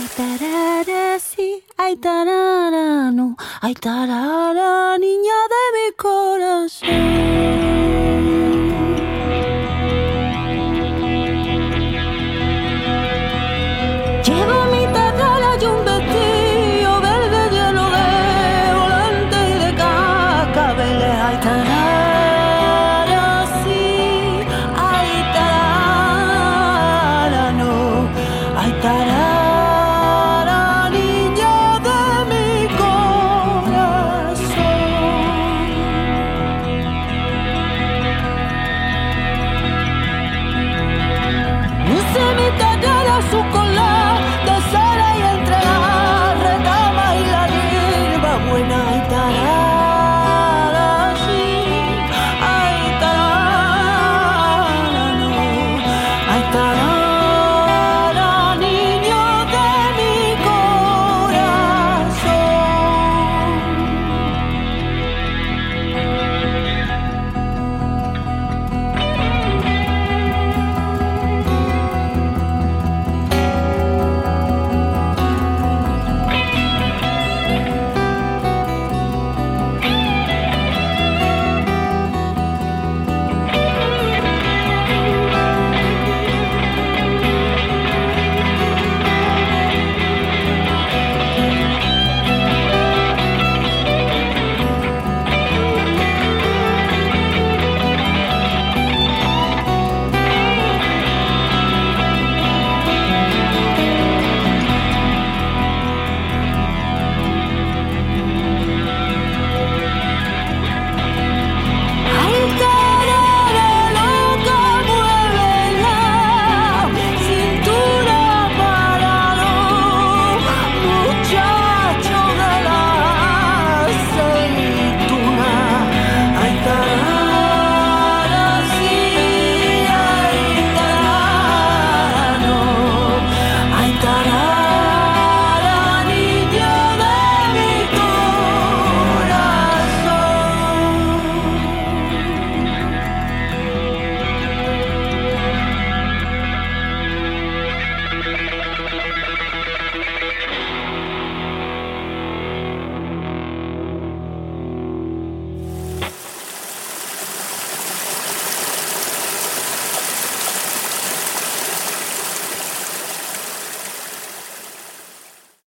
Ay tarara, sí, ay tarara, no, ay tarara, niña de mi corazón. Llevo mi tarara y un vestido verde lleno de volante y de cascabeles, ay tarara.